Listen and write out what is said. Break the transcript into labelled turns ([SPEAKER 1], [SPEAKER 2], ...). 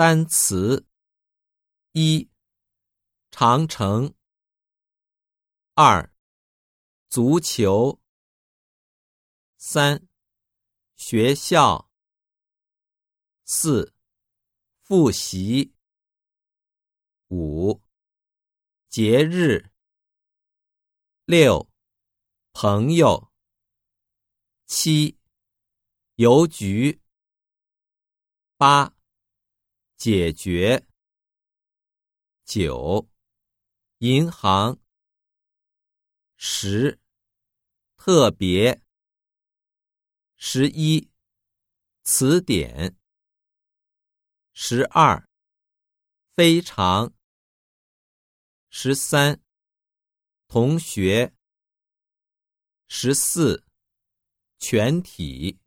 [SPEAKER 1] 单词：一、长城；二、足球；三、学校；四、复习；五、节日；六、朋友；七、邮局；八。解决。九，银行。十，特别。十一，词典。十二，非常。十三，同学。十四，全体。